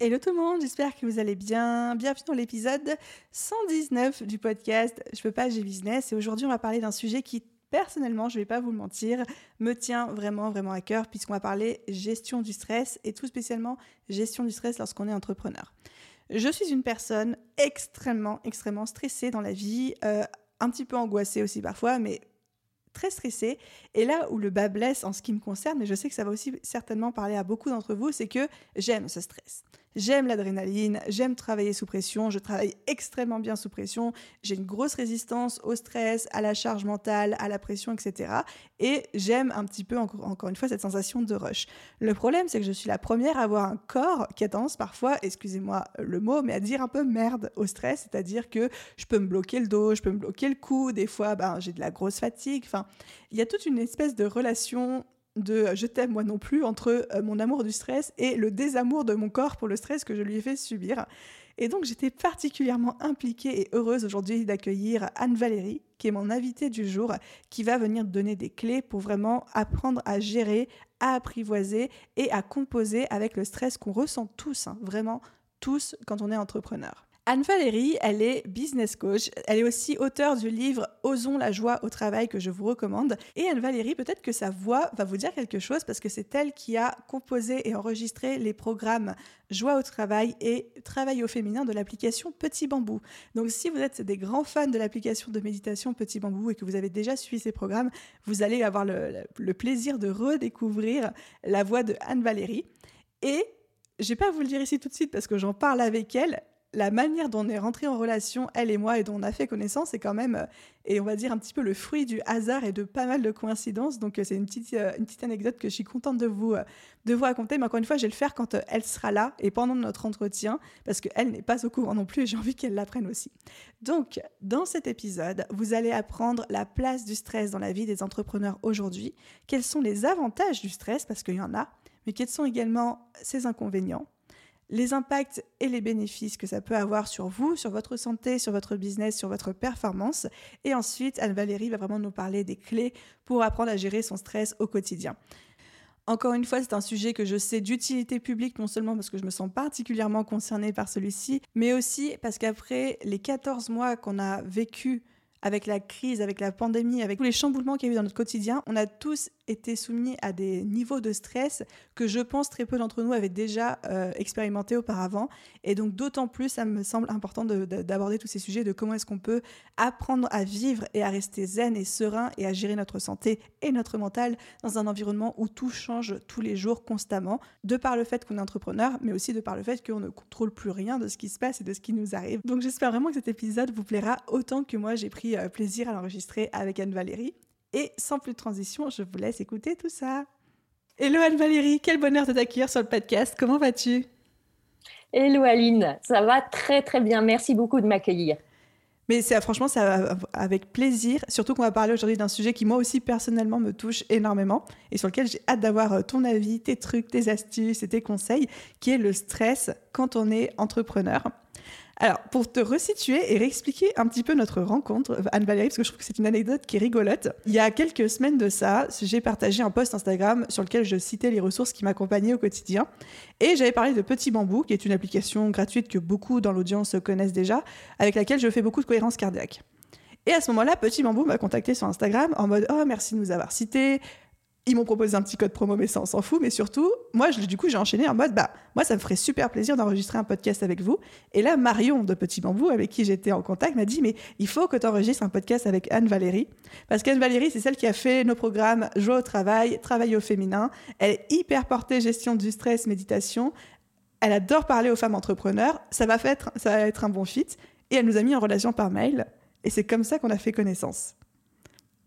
Hello tout le monde, j'espère que vous allez bien. Bienvenue dans l'épisode 119 du podcast Je peux pas, j'ai business. Et aujourd'hui, on va parler d'un sujet qui, personnellement, je ne vais pas vous le mentir, me tient vraiment, vraiment à cœur, puisqu'on va parler gestion du stress et tout spécialement gestion du stress lorsqu'on est entrepreneur. Je suis une personne extrêmement, extrêmement stressée dans la vie, euh, un petit peu angoissée aussi parfois, mais très stressée. Et là où le bas blesse en ce qui me concerne, mais je sais que ça va aussi certainement parler à beaucoup d'entre vous, c'est que j'aime ce stress. J'aime l'adrénaline, j'aime travailler sous pression, je travaille extrêmement bien sous pression, j'ai une grosse résistance au stress, à la charge mentale, à la pression, etc. Et j'aime un petit peu, encore une fois, cette sensation de rush. Le problème, c'est que je suis la première à avoir un corps qui a tendance parfois, excusez-moi le mot, mais à dire un peu merde au stress, c'est-à-dire que je peux me bloquer le dos, je peux me bloquer le cou, des fois ben, j'ai de la grosse fatigue, enfin, il y a toute une espèce de relation de je t'aime moi non plus entre euh, mon amour du stress et le désamour de mon corps pour le stress que je lui ai fait subir. Et donc j'étais particulièrement impliquée et heureuse aujourd'hui d'accueillir Anne-Valérie, qui est mon invitée du jour, qui va venir donner des clés pour vraiment apprendre à gérer, à apprivoiser et à composer avec le stress qu'on ressent tous, hein, vraiment tous quand on est entrepreneur. Anne-Valérie, elle est business coach. Elle est aussi auteure du livre Osons la joie au travail que je vous recommande. Et Anne-Valérie, peut-être que sa voix va vous dire quelque chose parce que c'est elle qui a composé et enregistré les programmes Joie au travail et Travail au féminin de l'application Petit Bambou. Donc si vous êtes des grands fans de l'application de méditation Petit Bambou et que vous avez déjà suivi ces programmes, vous allez avoir le, plaisir de redécouvrir la voix de Anne-Valérie. Et je vais pas vous le dire ici tout de suite parce que j'en parle avec elle la manière dont on est rentré en relation, elle et moi, et dont on a fait connaissance, c'est quand même, euh, et on va dire un petit peu le fruit du hasard et de pas mal de coïncidences. Donc euh, c'est une petite, euh, une petite anecdote que je suis contente de vous, de vous raconter. Mais encore une fois, je vais le faire quand elle sera là et pendant notre entretien, parce qu'elle n'est pas au courant non plus et j'ai envie qu'elle l'apprenne aussi. Donc, dans cet épisode, vous allez apprendre la place du stress dans la vie des entrepreneurs aujourd'hui, quels sont les avantages du stress, parce qu'il y en a, mais quels sont également ses inconvénients? Les impacts et les bénéfices que ça peut avoir sur vous, sur votre santé, sur votre business, sur votre performance. Et ensuite, Anne-Valérie va vraiment nous parler des clés pour apprendre à gérer son stress au quotidien. Encore une fois, c'est un sujet que je sais d'utilité publique, non seulement parce que je me sens particulièrement concernée par celui-ci, mais aussi parce qu'après les 14 mois qu'on a vécu avec la crise, avec la pandémie, avec tous les chamboulements qu'il y a eu dans notre quotidien, on a tous été soumis à des niveaux de stress que je pense très peu d'entre nous avaient déjà euh, expérimenté auparavant. Et donc d'autant plus, ça me semble important d'aborder tous ces sujets de comment est-ce qu'on peut apprendre à vivre et à rester zen et serein et à gérer notre santé et notre mental dans un environnement où tout change tous les jours constamment, de par le fait qu'on est entrepreneur, mais aussi de par le fait qu'on ne contrôle plus rien de ce qui se passe et de ce qui nous arrive. Donc j'espère vraiment que cet épisode vous plaira autant que moi j'ai pris euh, plaisir à l'enregistrer avec Anne-Valérie. Et sans plus de transition, je vous laisse écouter tout ça. Hello Anne-Valérie, quel bonheur de t'accueillir sur le podcast. Comment vas-tu? Hello Aline, ça va très très bien. Merci beaucoup de m'accueillir. Mais c'est franchement, ça avec plaisir. Surtout qu'on va parler aujourd'hui d'un sujet qui moi aussi personnellement me touche énormément et sur lequel j'ai hâte d'avoir euh, ton avis, tes trucs, tes astuces et tes conseils, qui est le stress quand on est entrepreneur. Alors, pour te resituer et réexpliquer un petit peu notre rencontre, Anne-Valérie, parce que je trouve que c'est une anecdote qui est rigolote. Il y a quelques semaines de ça, j'ai partagé un post Instagram sur lequel je citais les ressources qui m'accompagnaient au quotidien. Et j'avais parlé de Petit Bambou, qui est une application gratuite que beaucoup dans l'audience connaissent déjà, avec laquelle je fais beaucoup de cohérence cardiaque. Et à ce moment-là, Petit Bambou m'a contacté sur Instagram en mode Oh, merci de nous avoir cités. Ils m'ont proposé un petit code promo, mais ça, on s'en fout. Mais surtout, moi, je, du coup, j'ai enchaîné en mode, bah, moi, ça me ferait super plaisir d'enregistrer un podcast avec vous. Et là, Marion de Petit Bambou, avec qui j'étais en contact, m'a dit, mais il faut que tu enregistres un podcast avec Anne-Valérie. Parce qu'Anne-Valérie, c'est celle qui a fait nos programmes Joie au travail, Travail au féminin. Elle est hyper portée gestion du stress, méditation. Elle adore parler aux femmes entrepreneurs. Ça va, faire, ça va être un bon fit. Et elle nous a mis en relation par mail. Et c'est comme ça qu'on a fait connaissance.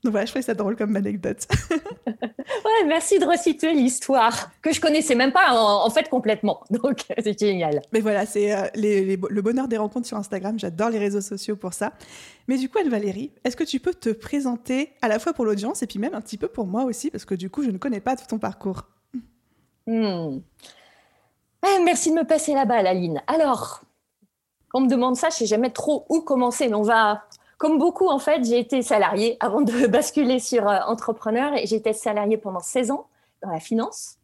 Donc voilà, je trouvais ça drôle comme anecdote. ouais, merci de resituer l'histoire que je connaissais même pas en, fait complètement. Donc c'est génial. Mais voilà, c'est euh, le bonheur des rencontres sur Instagram. J'adore les réseaux sociaux pour ça. Mais du coup, Anne-Valérie, est-ce que tu peux te présenter à la fois pour l'audience et puis même un petit peu pour moi aussi parce que du coup, je ne connais pas tout ton parcours. Hmm. merci de me passer la balle, Aline. Alors, quand on me demande ça, je sais jamais trop où commencer, mais on va comme beaucoup, en fait, j'ai été salariée avant de basculer sur euh, entrepreneur et j'étais salariée pendant 16 ans dans la finance.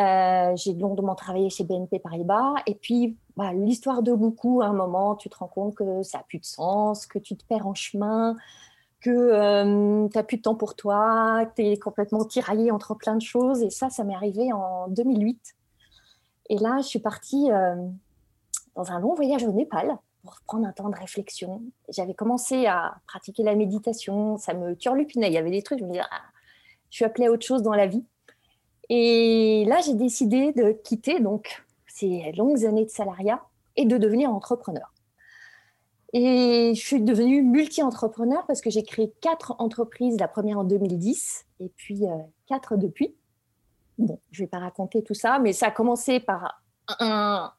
Euh, j'ai longuement travaillé chez BNP Paribas. Et puis, bah, l'histoire de beaucoup, à un moment, tu te rends compte que ça n'a plus de sens, que tu te perds en chemin, que euh, tu n'as plus de temps pour toi, que tu es complètement tiraillé entre plein de choses. Et ça, ça m'est arrivé en 2008. Et là, je suis partie dans un long voyage au Népal pour prendre un temps de réflexion. J'avais commencé à pratiquer la méditation, ça me turlupinait. Il y avait des trucs, je me disais, ah, je suis appelée à autre chose dans la vie. Et là, j'ai décidé de quitter donc ces longues années de salariat et de devenir entrepreneur. Et je suis devenue multi-entrepreneur parce que j'ai créé quatre entreprises, la première en 2010 et puis euh, quatre depuis. Bon, je ne vais pas raconter tout ça, mais ça a commencé par un,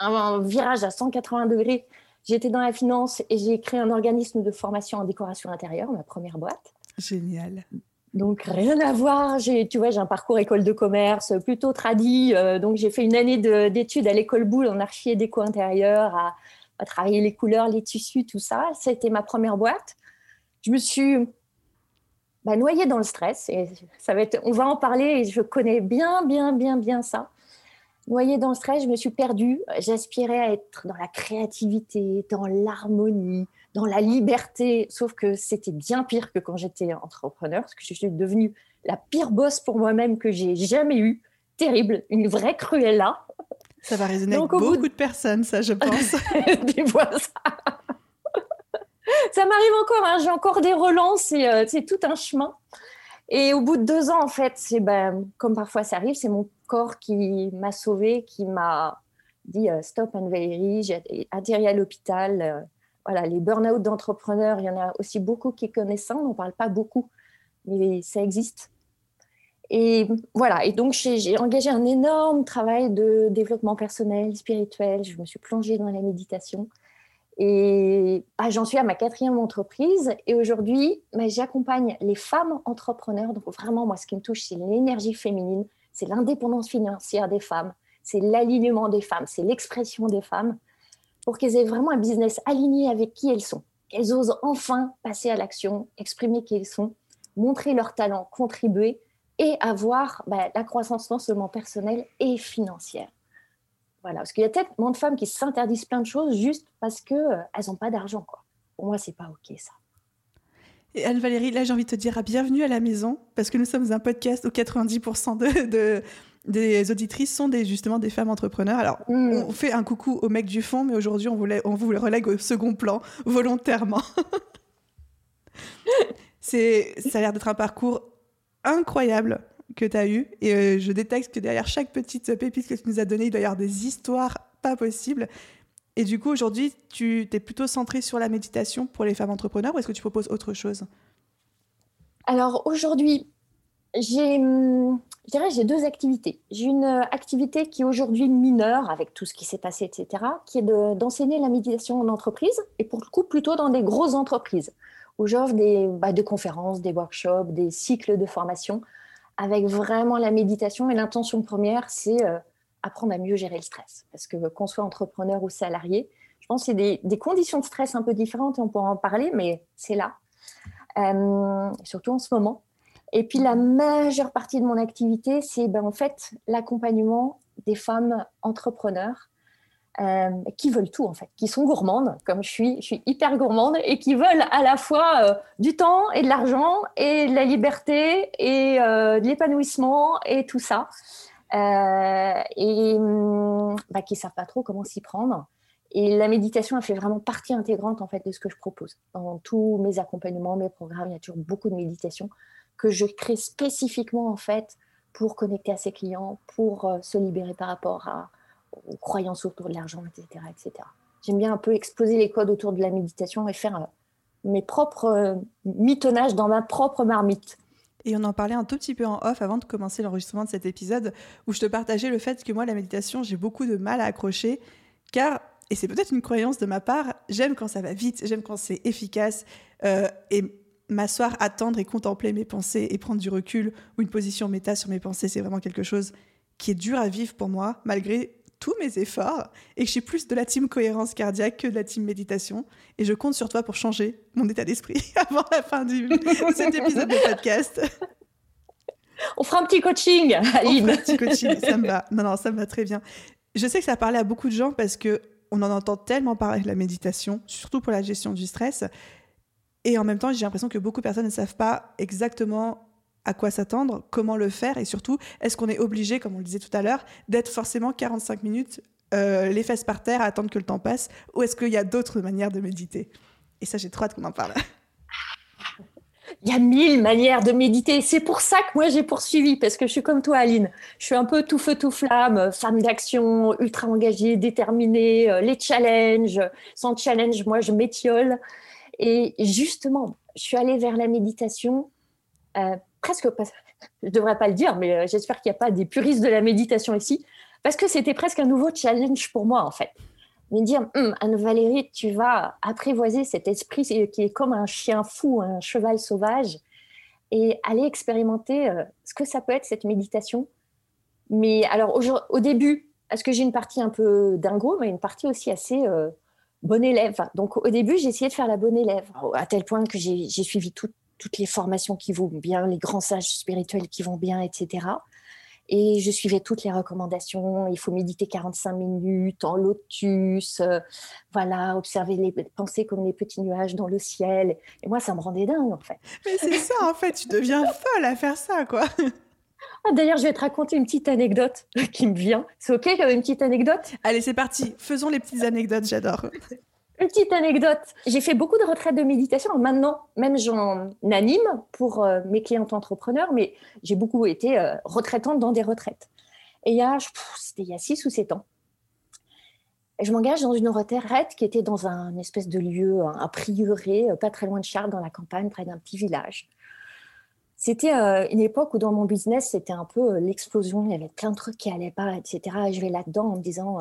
un virage à 180 degrés. J'étais dans la finance et j'ai créé un organisme de formation en décoration intérieure, ma première boîte. Génial. Donc rien à voir. J'ai, tu vois, j'ai un parcours école de commerce plutôt tradit. Euh, donc j'ai fait une année d'études à l'école Boulle en archi et déco intérieur, à, travailler les couleurs, les tissus, tout ça. C'était ma première boîte. Je me suis bah, noyée dans le stress et ça va être, on va en parler. Et je connais bien, bien, bien, bien ça noyée dans le stress, je me suis perdue. J'aspirais à être dans la créativité, dans l'harmonie, dans la liberté. Sauf que c'était bien pire que quand j'étais entrepreneur, parce que je suis devenue la pire boss pour moi-même que j'ai jamais eue. Terrible, une vraie cruella. Ça va résonner avec beaucoup de... personnes, ça, je pense. des fois, ça. ça m'arrive encore, hein. j'ai encore des relances et euh, c'est tout un chemin. Et au bout de deux ans, en fait, c'est ben, comme parfois ça arrive, c'est mon corps qui m'a sauvée, qui m'a dit euh, stop and Valérie, j'ai atterri à l'hôpital. Euh, voilà, les burn-out d'entrepreneurs, il y en a aussi beaucoup qui connaissent ça, on n'en parle pas beaucoup, mais ça existe. Et voilà, et donc j'ai engagé un énorme travail de développement personnel, spirituel, je me suis plongée dans la méditation. Et bah, j'en suis à ma quatrième entreprise. Et aujourd'hui, bah, j'accompagne les femmes entrepreneurs. Donc vraiment, moi, ce qui me touche, c'est l'énergie féminine, c'est l'indépendance financière des femmes, c'est l'alignement des femmes, c'est l'expression des femmes, pour qu'elles aient vraiment un business aligné avec qui elles sont. Qu'elles osent enfin passer à l'action, exprimer qui elles sont, montrer leur talent, contribuer et avoir bah, la croissance non seulement personnelle et financière. Voilà, parce qu'il y a tellement de femmes qui s'interdisent plein de choses juste parce qu'elles euh, n'ont pas d'argent. Pour moi, c'est pas OK ça. Et Anne-Valérie, là, j'ai envie de te dire à bienvenue à la maison, parce que nous sommes un podcast où 90% de, des auditrices sont des, justement des femmes entrepreneurs. Alors, mm. on fait un coucou au mec du fond, mais aujourd'hui, on, on vous le relègue au second plan, volontairement. c'est, ça a l'air d'être un parcours incroyable que tu as eu. Et euh, je détecte que derrière chaque petite pépite que tu nous as donnée, il doit y avoir des histoires pas possibles. Et du coup, aujourd'hui, tu es plutôt centré sur la méditation pour les femmes entrepreneurs ou est-ce que tu proposes autre chose? Alors aujourd'hui, j'ai, hum, j'ai deux activités. J'ai une activité qui est aujourd'hui mineure avec tout ce qui s'est passé, etc., qui est d'enseigner la méditation en entreprise et pour le coup plutôt dans des grosses entreprises où j'offre des, bah, conférences, des workshops, des cycles de formation avec vraiment la méditation. Et l'intention première, c'est euh, apprendre à mieux gérer le stress. Parce que qu'on soit entrepreneur ou salarié, je pense que c'est des, conditions de stress un peu différentes et on pourra en parler, mais c'est là, euh, surtout en ce moment. Et puis la majeure partie de mon activité, c'est ben, en fait l'accompagnement des femmes entrepreneurs euh, qui veulent tout en fait, qui sont gourmandes, comme je suis, je suis hyper gourmande, et qui veulent à la fois euh, du temps et de l'argent et de la liberté et de l'épanouissement et tout ça, et hum, bah, qui savent pas trop comment s'y prendre. Et la méditation, elle fait vraiment partie intégrante en fait de ce que je propose. Dans tous mes accompagnements, mes programmes, il y a toujours beaucoup de méditation que je crée spécifiquement en fait pour connecter à ses clients, pour se libérer par rapport aux croyances autour de l'argent, etc., etc. J'aime bien un peu exploser les codes autour de la méditation et faire mes propres mitonnages dans ma propre marmite. Et on en parlait un tout petit peu en off avant de commencer l'enregistrement de cet épisode, où je te partageais le fait que moi, la méditation, j'ai beaucoup de mal à accrocher, car, et c'est peut-être une croyance de ma part, j'aime quand ça va vite, j'aime quand c'est efficace, euh, et m'asseoir, attendre et contempler mes pensées et prendre du recul, ou une position méta sur mes pensées, c'est vraiment quelque chose qui est dur à vivre pour moi, malgré tous mes efforts, et que je suis plus de la team cohérence cardiaque que de la team méditation, et je compte sur toi pour changer mon état d'esprit avant la fin de cet épisode de podcast. On fera un petit coaching, Aline. un petit coaching, ça me va. Non, non, ça me va très bien. Je sais que ça a parlé à beaucoup de gens parce que on en entend tellement parler de la méditation, surtout pour la gestion du stress. Et en même temps, j'ai l'impression que beaucoup de personnes ne savent pas exactement à quoi s'attendre, comment le faire et surtout, est-ce qu'on est obligé, comme on le disait tout à l'heure, d'être forcément 45 minutes euh, les fesses par terre à attendre que le temps passe ou est-ce qu'il y a d'autres manières de méditer? Et ça, j'ai trop hâte qu'on en parle. Il y a mille manières de méditer. C'est pour ça que moi j'ai poursuivi, parce que je suis comme toi, Aline. Je suis un peu tout feu, tout flamme, femme d'action, ultra engagée, déterminée, euh, les challenges. Sans challenge, moi je m'étiole. Et justement, je suis allée vers la méditation euh, presque, je ne devrais pas le dire, mais euh, j'espère qu'il n'y a pas des puristes de la méditation ici, parce que c'était presque un nouveau challenge pour moi, en fait. Me dire, hum, Anne-Valérie, tu vas apprivoiser cet esprit qui est comme un chien fou, un cheval sauvage, et aller expérimenter euh, ce que ça peut être, cette méditation. Mais alors, au, début, est-ce que j'ai une partie un peu dingo, mais une partie aussi assez euh, bonne élève. Donc, au début, j'ai essayé de faire la bonne élève, à tel point que j'ai suivi tout, toutes les formations qui vont bien, les grands sages spirituels qui vont bien, etc. Et je suivais toutes les recommandations. Il faut méditer 45 minutes en lotus, euh, voilà, observer les pensées comme les petits nuages dans le ciel. Et moi, ça me rendait dingue, en fait. Mais c'est ça, en fait, tu deviens folle à faire ça, quoi. Ah, D'ailleurs, je vais te raconter une petite anecdote qui me vient. C'est OK une petite anecdote? Allez, c'est parti. Faisons les petites anecdotes, j'adore. Une petite anecdote. J'ai fait beaucoup de retraites de méditation. Maintenant, même j'en anime pour euh, mes clientes entrepreneurs, mais j'ai beaucoup été euh, retraitante dans des retraites. Et il y a, c'était il y a six ou sept ans. Et je m'engage dans une retraite qui était dans un espèce de lieu, un, prieuré, euh, pas très loin de Charles, dans la campagne, près d'un petit village. C'était une époque où dans mon business, c'était un peu l'explosion. Il y avait plein de trucs qui allaient pas, etc. Et je vais là-dedans en me disant,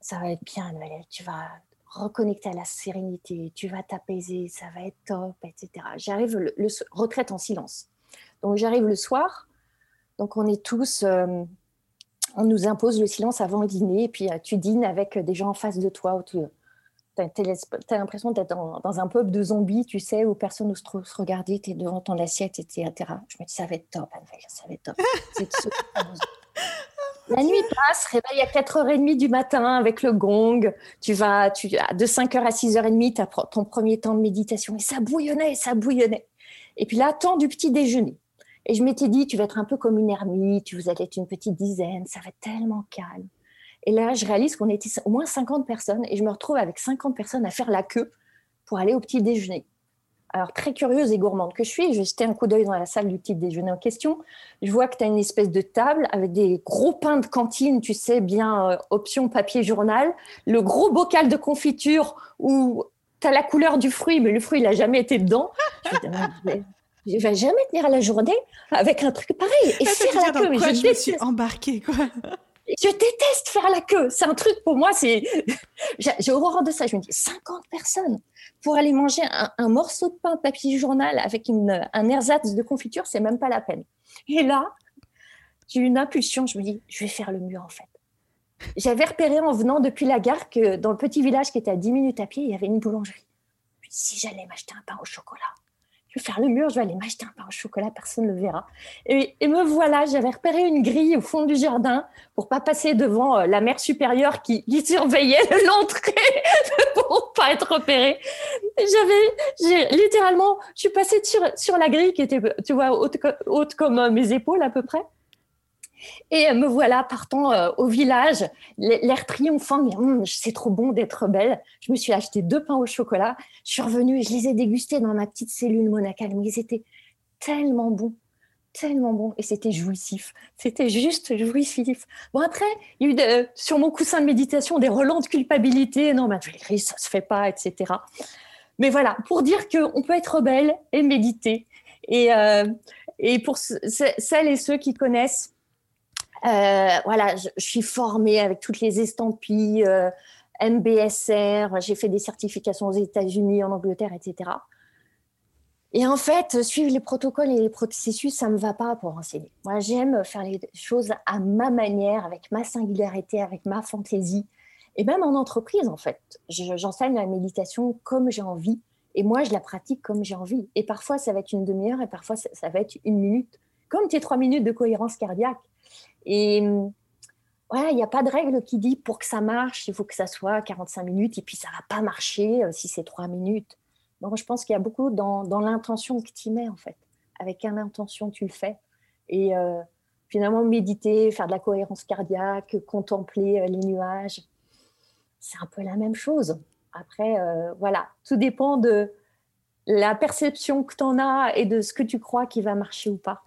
ça va être bien, tu vas, reconnecter à la sérénité, tu vas t'apaiser, ça va être top, etc. J'arrive, le, retraite en silence. Donc j'arrive le soir, donc on est tous, euh, on nous impose le silence avant le dîner, et puis euh, tu dînes avec des gens en face de toi. Tu as, l'impression d'être dans, dans, un peuple de zombies, tu sais, où personne n'ose se regarder, tu es devant ton assiette, etc. Je me dis, ça va être top, ça va être top. La nuit passe, réveil à 4h30 du matin avec le gong. Tu vas, tu, de 5h à 6h30, tu as ton premier temps de méditation. Et ça bouillonnait, ça bouillonnait. Et puis là, temps du petit déjeuner. Et je m'étais dit, tu vas être un peu comme une ermite, vous allez être une petite dizaine, ça va être tellement calme. Et là, je réalise qu'on était au moins 50 personnes et je me retrouve avec 50 personnes à faire la queue pour aller au petit déjeuner alors très curieuse et gourmande que je suis, je jeté un coup d'œil dans la salle du petit déjeuner en question. Je vois que tu as une espèce de table avec des gros pains de cantine, tu sais, bien euh, option papier journal, le gros bocal de confiture où tu as la couleur du fruit, mais le fruit, il n'a jamais été dedans. Je ne vais jamais tenir à la journée avec un truc pareil et faire la queue. je, je me suis embarquée, quoi. Je déteste faire la queue. C'est un truc pour moi, c'est. J'ai horreur de ça. Je me dis 50 personnes pour aller manger un, morceau de pain papier journal avec une, un ersatz de confiture, c'est même pas la peine. Et là, j'ai une impulsion. Je me dis, je vais faire le mur en fait. J'avais repéré en venant depuis la gare que dans le petit village qui était à 10 minutes à pied, il y avait une boulangerie. si j'allais m'acheter un pain au chocolat, faire le mur, je vais aller m'acheter un pain au chocolat, personne ne le verra. Et, me voilà, j'avais repéré une grille au fond du jardin pour pas passer devant euh, la mère supérieure qui, surveillait l'entrée pour pas être repérée. J'avais, littéralement, je suis passée sur, sur la grille qui était, tu vois, haute, haute comme euh, mes épaules à peu près. Et me voilà partant euh, au village, l'air triomphant, mais hum, c'est trop bon d'être belle. Je me suis acheté deux pains au chocolat. Je suis revenue et je les ai dégustés dans ma petite cellule monacale. Mais ils étaient tellement bons, tellement bons. Et c'était jouissif. C'était juste jouissif. Bon, après, il y a eu sur mon coussin de méditation des relents de culpabilité. Non, mais ça se fait pas, etc. Mais voilà, pour dire qu'on peut être rebelle et méditer. Et, euh, pour celles et ceux qui connaissent, euh, voilà, je, suis formée avec toutes les estampilles, euh, MBSR, j'ai fait des certifications aux États-Unis, en Angleterre, etc. Et en fait, suivre les protocoles et les processus, ça ne me va pas pour enseigner. Moi, j'aime faire les choses à ma manière, avec ma singularité, avec ma fantaisie. Et même en entreprise, en fait, j'enseigne la méditation comme j'ai envie. Et moi, je la pratique comme j'ai envie. Et parfois, ça va être une demi-heure et parfois, ça va être une minute. Comme tes trois minutes de cohérence cardiaque. Et voilà, il n'y a pas de règle qui dit pour que ça marche, il faut que ça soit 45 minutes et puis ça va pas marcher euh, si c'est trois minutes. Donc, je pense qu'il y a beaucoup dans, l'intention que tu mets, en fait. Avec quelle intention tu le fais. Et euh, finalement, méditer, faire de la cohérence cardiaque, contempler euh, les nuages, c'est un peu la même chose. Après, voilà, tout dépend de la perception que tu en as et de ce que tu crois qui va marcher ou pas.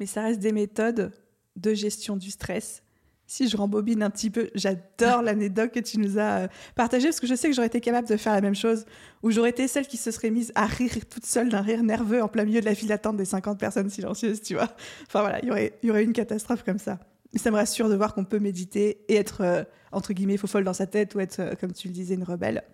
Mais ça reste des méthodes de gestion du stress si je rembobine un petit peu, j'adore l'anecdote que tu nous as euh, partagée parce que je sais que j'aurais été capable de faire la même chose, où j'aurais été celle qui se serait mise à rire toute seule d'un rire nerveux en plein milieu de la file d'attente des 50 personnes silencieuses, tu vois. Enfin voilà, il y aurait, y une catastrophe comme ça. Mais ça me rassure de voir qu'on peut méditer et être, euh, entre guillemets, faux folle dans sa tête ou être, euh, comme tu le disais, une rebelle.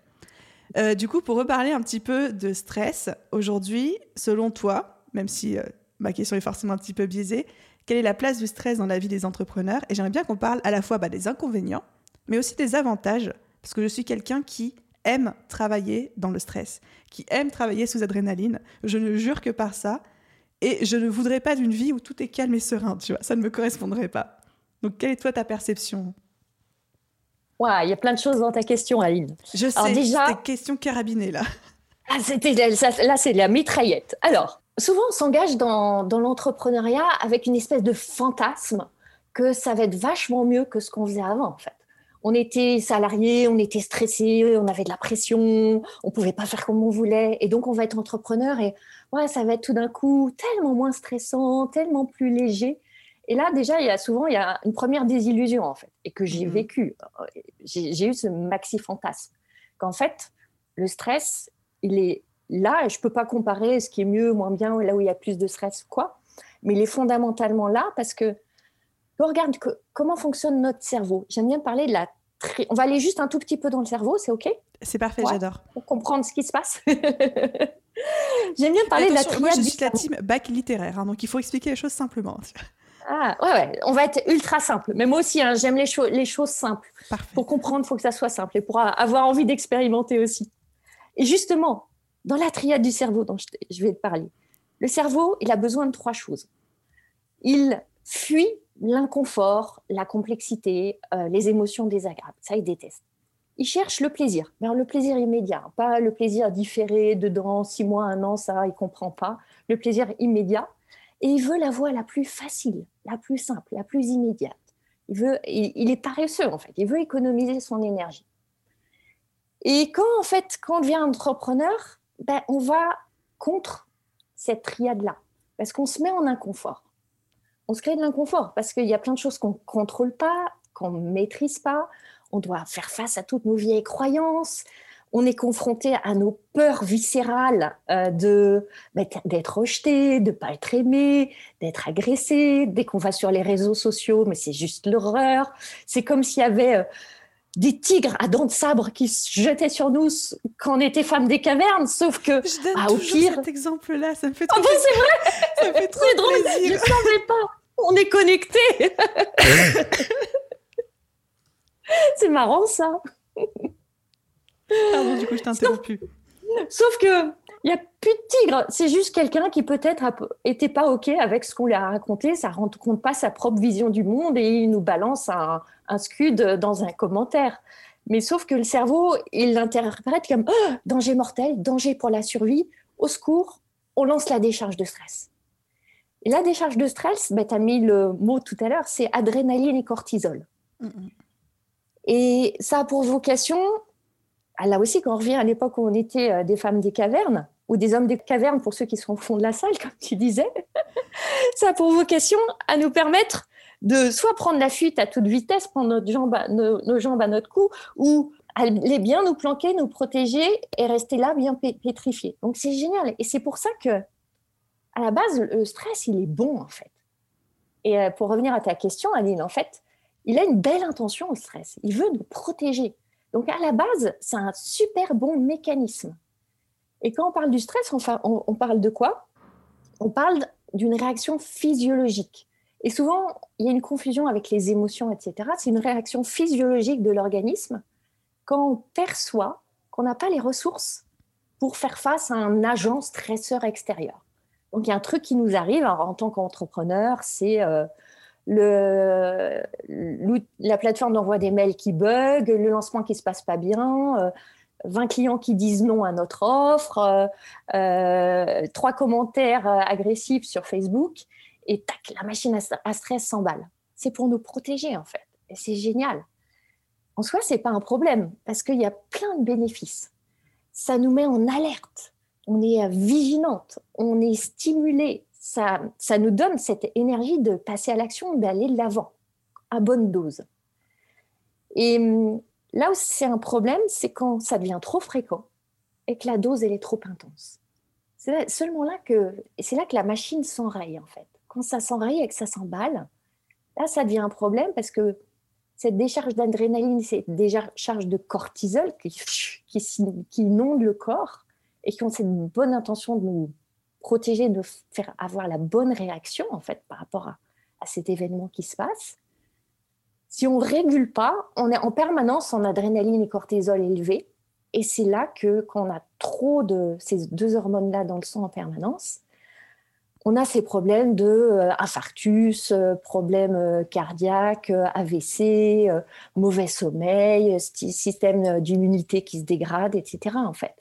du coup, pour reparler un petit peu de stress, aujourd'hui, selon toi, même si ma question est forcément un petit peu biaisée, quelle est la place du stress dans la vie des entrepreneurs Et j'aimerais bien qu'on parle à la fois bah, des inconvénients, mais aussi des avantages, parce que je suis quelqu'un qui aime travailler dans le stress, qui aime travailler sous adrénaline. Je ne jure que par ça. Et je ne voudrais pas d'une vie où tout est calme et serein, tu vois. Ça ne me correspondrait pas. Donc, quelle est toi ta perception? Il y a plein de choses dans ta question, Aline. Je sais, déjà... c'était question carabinée, là. Ah, c'était, là, c'est de la mitraillette. Alors, souvent on s'engage dans, l'entrepreneuriat avec une espèce de fantasme que ça va être vachement mieux que ce qu'on faisait avant, en fait. On était salarié, on était stressé, on avait de la pression, on pouvait pas faire comme on voulait, et donc on va être entrepreneur et ouais, ça va être tout d'un coup tellement moins stressant, tellement plus léger. Et là, déjà, il y a souvent il y a une première désillusion en fait, et que j'ai mmh vécu. J'ai eu ce maxi fantasme qu'en fait, le stress, il est là, je ne peux pas comparer ce qui est mieux, moins bien, là où il y a plus de stress, quoi. Mais il est fondamentalement là parce que regarde comment fonctionne notre cerveau. J'aime bien parler de la. On va aller juste un tout petit peu dans le cerveau, c'est OK? C'est parfait, j'adore. Pour comprendre ce qui se passe. J'aime bien parler de la triade. Moi, je suis la team bac littéraire, hein, donc il faut expliquer les choses simplement. Ah, ouais, ouais, on va être ultra simple. Mais moi aussi, hein, j'aime les, les, choses simples. Pour comprendre, il faut que ça soit simple et pour avoir envie d'expérimenter aussi. Et justement, dans la triade du cerveau dont je vais te parler, le cerveau, il a besoin de trois choses. Il fuit l'inconfort, la complexité, euh, les émotions désagréables. Ça, il déteste. Il cherche le plaisir, mais le plaisir immédiat, pas le plaisir différé de dans six mois, un an, ça, il comprend pas. Le plaisir immédiat. Et il veut la voie la plus facile, la plus simple, la plus immédiate. Il, veut, il est paresseux, en fait. Il veut économiser son énergie. Et quand, en fait, quand on devient entrepreneur, ben, on va contre cette triade-là, parce qu'on se met en inconfort. On se crée de l'inconfort, parce qu'il y a plein de choses qu'on ne contrôle pas, qu'on ne maîtrise pas. On doit faire face à toutes nos vieilles croyances. On est confronté à nos peurs viscérales euh, de ben, d'être rejeté, de pas être aimé, d'être agressé. Dès qu'on va sur les réseaux sociaux, mais c'est juste l'horreur. C'est comme s'il y avait euh, des tigres à dents de sabre qui se jetaient sur nous quand on était femmes des cavernes, sauf que je donne ah, au pire... cet exemple-là, ça me fait trop, oh, c'est vrai ça me fait trop drôle. Je ne savais pas. On est connectés. c'est marrant ça. Pardon, du coup, je t'ai interrompu. Sauf que il n'y a plus de tigre. C'est juste quelqu'un qui peut-être n'était pas OK avec ce qu'on lui a raconté. Ça ne rend compte pas sa propre vision du monde et il nous balance un, un scud dans un commentaire. Mais sauf que le cerveau, il l'interprète comme oh, danger mortel, danger pour la survie, au secours, on lance la décharge de stress. Et la décharge de stress, ben, tu as mis le mot tout à l'heure, c'est adrénaline et cortisol. Et ça a pour vocation, ah, là aussi, quand on revient à l'époque où on était euh, des femmes des cavernes, ou des hommes des cavernes pour ceux qui sont au fond de la salle, comme tu disais, ça a pour vocation à nous permettre de soit prendre la fuite à toute vitesse, prendre nos, jambes à notre cou, ou aller bien nous planquer, nous protéger et rester là bien pétrifié. Donc c'est génial. Et c'est pour ça que, à la base, le stress, il est bon en fait. Et euh, pour revenir à ta question, Aline, en fait, il a une belle intention, le stress. Il veut nous protéger. Donc à la base, c'est un super bon mécanisme. Et quand on parle du stress, on parle de quoi? On parle d'une réaction physiologique. Et souvent, il y a une confusion avec les émotions, etc. C'est une réaction physiologique de l'organisme quand on perçoit qu'on n'a pas les ressources pour faire face à un agent stresseur extérieur. Donc, il y a un truc qui nous arrive en tant qu'entrepreneur, c'est euh, la plateforme d'envoi des mails qui bug, le lancement qui ne se passe pas bien, 20 euh, clients qui disent non à notre offre, euh, trois commentaires agressifs sur Facebook, et tac, la machine à stress s'emballe. C'est pour nous protéger, en fait. Et c'est génial en soi, ce n'est pas un problème parce qu'il y a plein de bénéfices. Ça nous met en alerte, on est euh, vigilante, on est stimulé. Ça, ça nous donne cette énergie de passer à l'action, d'aller de l'avant, à bonne dose. Et hum, là où c'est un problème, c'est quand ça devient trop fréquent et que la dose elle est trop intense. C'est seulement là que c'est là que la machine s'enraye en fait. Quand ça s'enraye et que ça s'emballe, là ça devient un problème parce que cette décharge d'adrénaline, cette décharge de cortisol qui, qui, inonde le corps et qui ont cette bonne intention de nous protéger, de faire avoir la bonne réaction en fait par rapport à, cet événement qui se passe. Si on ne régule pas, on est en permanence en adrénaline et cortisol élevés. Et c'est là que, quand on a trop de ces deux hormones-là dans le sang en permanence, on a ces problèmes de euh, infarctus, euh, problèmes euh, cardiaques, AVC, mauvais sommeil, système d'immunité qui se dégrade, etc. En fait,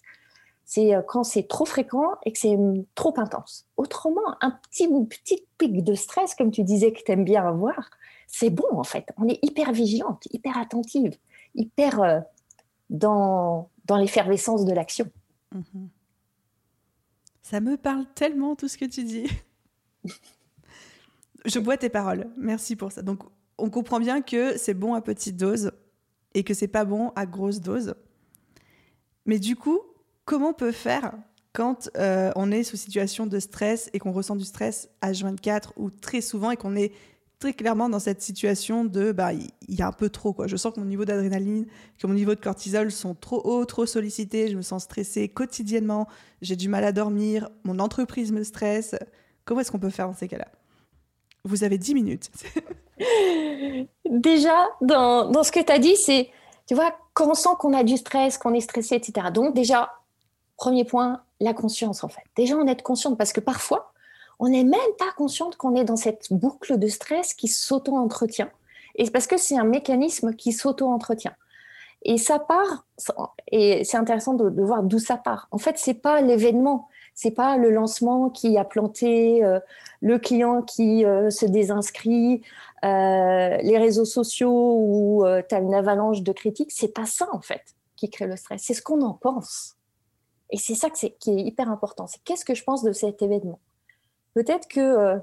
c'est quand c'est trop fréquent et que c'est hum, trop intense. Autrement, un petit petit pic de stress, comme tu disais que tu aimes bien avoir, c'est bon en fait. On est hyper vigilante, hyper attentive, hyper dans, dans l'effervescence de l'action. Mmh ça me parle tellement tout ce que tu dis. Je bois tes paroles. Merci pour ça. Donc, on comprend bien que c'est bon à petite dose et que c'est pas bon à grosse dose. Mais du coup, comment on peut faire quand euh, on est sous situation de stress et qu'on ressent du stress H24 ou très souvent et qu'on est très clairement dans cette situation de bah il y, a un peu trop quoi. Je sens que mon niveau d'adrénaline, que mon niveau de cortisol sont trop hauts, trop sollicités, je me sens stressée quotidiennement, j'ai du mal à dormir, mon entreprise me stresse. Comment est-ce qu'on peut faire dans ces cas-là? Vous avez 10 minutes. Déjà, dans, dans ce que tu as dit, c'est, tu vois, quand on sent qu'on a du stress, qu'on est stressé, etc. Donc déjà, premier point, la conscience en fait. Déjà, en être consciente parce que parfois, on n'est même pas consciente qu'on est dans cette boucle de stress qui s'auto-entretient. Et parce que c'est un mécanisme qui s'auto-entretient. Et ça part, et c'est intéressant de, voir d'où ça part. En fait, c'est pas l'événement, c'est pas le lancement qui a planté, euh, le client qui euh, se désinscrit, euh, les réseaux sociaux où tu as une avalanche de critiques. C'est pas ça, en fait, qui crée le stress. C'est ce qu'on en pense. Et c'est ça qui est hyper important. C'est qu'est-ce que je pense de cet événement? Peut-être que euh,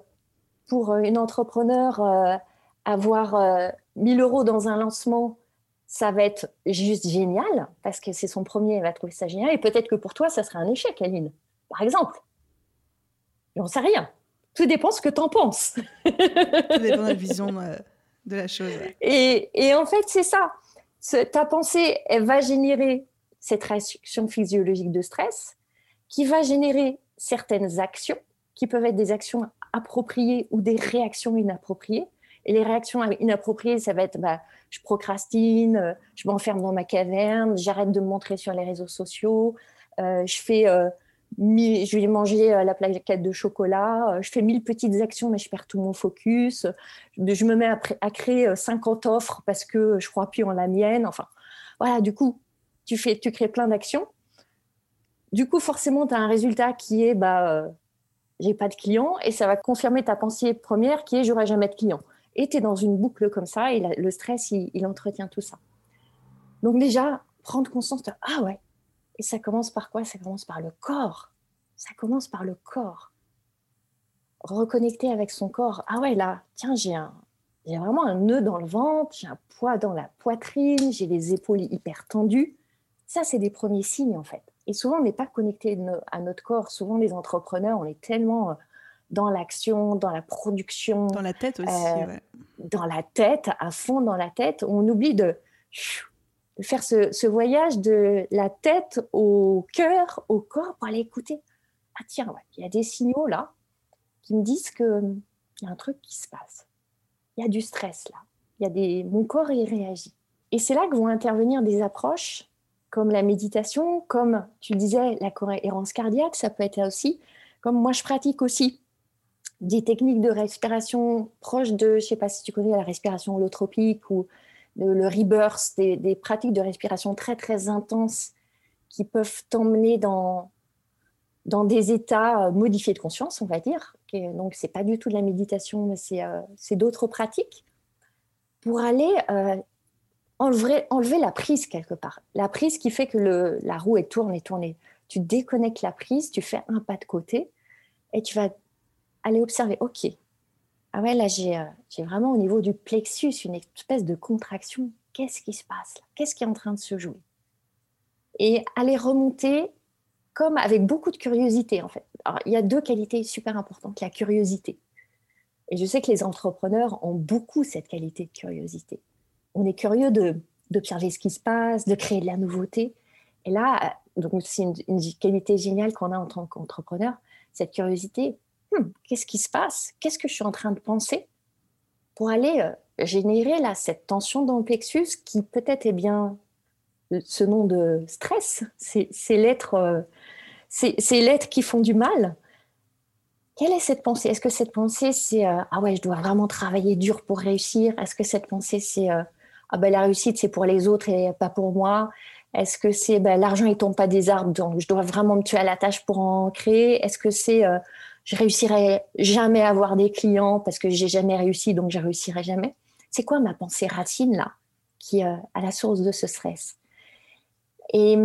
pour une entrepreneur, euh, avoir 1000 euh, euros dans un lancement, ça va être juste génial parce que c'est son premier, elle va trouver ça génial. Et peut-être que pour toi, ça serait un échec, Aline, par exemple. J'en sais rien. Tout dépend ce que tu en penses. Tout dépend de la vision de la chose. Et, et en fait, c'est ça. Ta pensée, elle va générer cette réaction physiologique de stress qui va générer certaines actions qui peuvent être des actions appropriées ou des réactions inappropriées. Et les réactions inappropriées, ça va être bah, je procrastine, euh, je m'enferme dans ma caverne, j'arrête de me montrer sur les réseaux sociaux, euh, je fais euh, je vais manger la plaquette de chocolat, je fais mille petites actions mais je perds tout mon focus, je me mets à, à créer 50 offres parce que je crois plus en la mienne. Enfin, voilà, du coup, tu, fais, tu crées plein d'actions. Du coup, forcément, tu as un résultat qui est bah, j'ai pas de clients et ça va confirmer ta pensée première qui est j'aurai jamais de clients. Et tu es dans une boucle comme ça et le stress, il, entretient tout ça. Donc déjà, prendre conscience de ah ouais. Et ça commence par quoi? Ça commence par le corps. Ça commence par le corps. Reconnecter avec son corps. Ah ouais, là, tiens, j'ai un, j'ai vraiment un nœud dans le ventre, j'ai un poids dans la poitrine, j'ai les épaules hyper tendues. Ça, c'est des premiers signes en fait. Et souvent, on n'est pas connecté à notre corps. Souvent, les entrepreneurs, on est tellement euh, dans l'action, dans la production. Dans la tête aussi. Euh, dans la tête, à fond dans la tête. On oublie de, de faire ce, voyage de la tête au cœur, au corps pour aller écouter. Ah tiens, il y a des signaux là qui me disent qu'il y a un truc qui se passe. Il y a du stress là. Il y a des... Mon corps, il réagit. Et c'est là que vont intervenir des approches comme la méditation, comme tu le disais, la cohérence cardiaque, ça peut être là aussi. Comme moi, je pratique aussi des techniques de respiration proches de, je ne sais pas si tu connais la respiration holotropique ou le, rebirth, des, pratiques de respiration très très intenses qui peuvent t'emmener dans, dans des états euh, modifiés de conscience, on va dire. Donc, ce n'est pas du tout de la méditation, mais c'est euh, d'autres pratiques pour aller euh, enlever, la prise quelque part. La prise qui fait que la roue est tourne et tournée. Tu déconnectes la prise, tu fais un pas de côté et tu vas aller observer. Ok, ah ouais, là j'ai euh, vraiment au niveau du plexus une espèce de contraction. Qu'est-ce qui se passe là? Qu'est-ce qui est en train de se jouer? Et aller remonter comme avec beaucoup de curiosité en fait. Il y a deux qualités super importantes. La curiosité. Et je sais que les entrepreneurs ont beaucoup cette qualité de curiosité on est curieux d'observer ce qui se passe, de créer de la nouveauté. Et là, donc c'est une, qualité géniale qu'on a en tant qu'entrepreneur, cette curiosité. Hmm, qu'est-ce qui se passe? Qu'est-ce que je suis en train de penser pour aller euh, générer là cette tension dans le plexus qui peut-être est bien ce nom de stress? C'est l'être, euh, c'est l'être qui font du mal. Quelle est cette pensée? Est-ce que cette pensée c'est euh, ah ouais je dois vraiment travailler dur pour réussir Est-ce que cette pensée c'est ah ben, la réussite c'est pour les autres et pas pour moi. Est-ce que c'est ben, l'argent il tombe pas des arbres donc je dois vraiment me tuer à la tâche pour en créer. Est-ce que c'est euh, je réussirai jamais à avoir des clients parce que j'ai jamais réussi donc je réussirai jamais? C'est quoi ma pensée racine là qui est euh, à la source de ce stress? Et,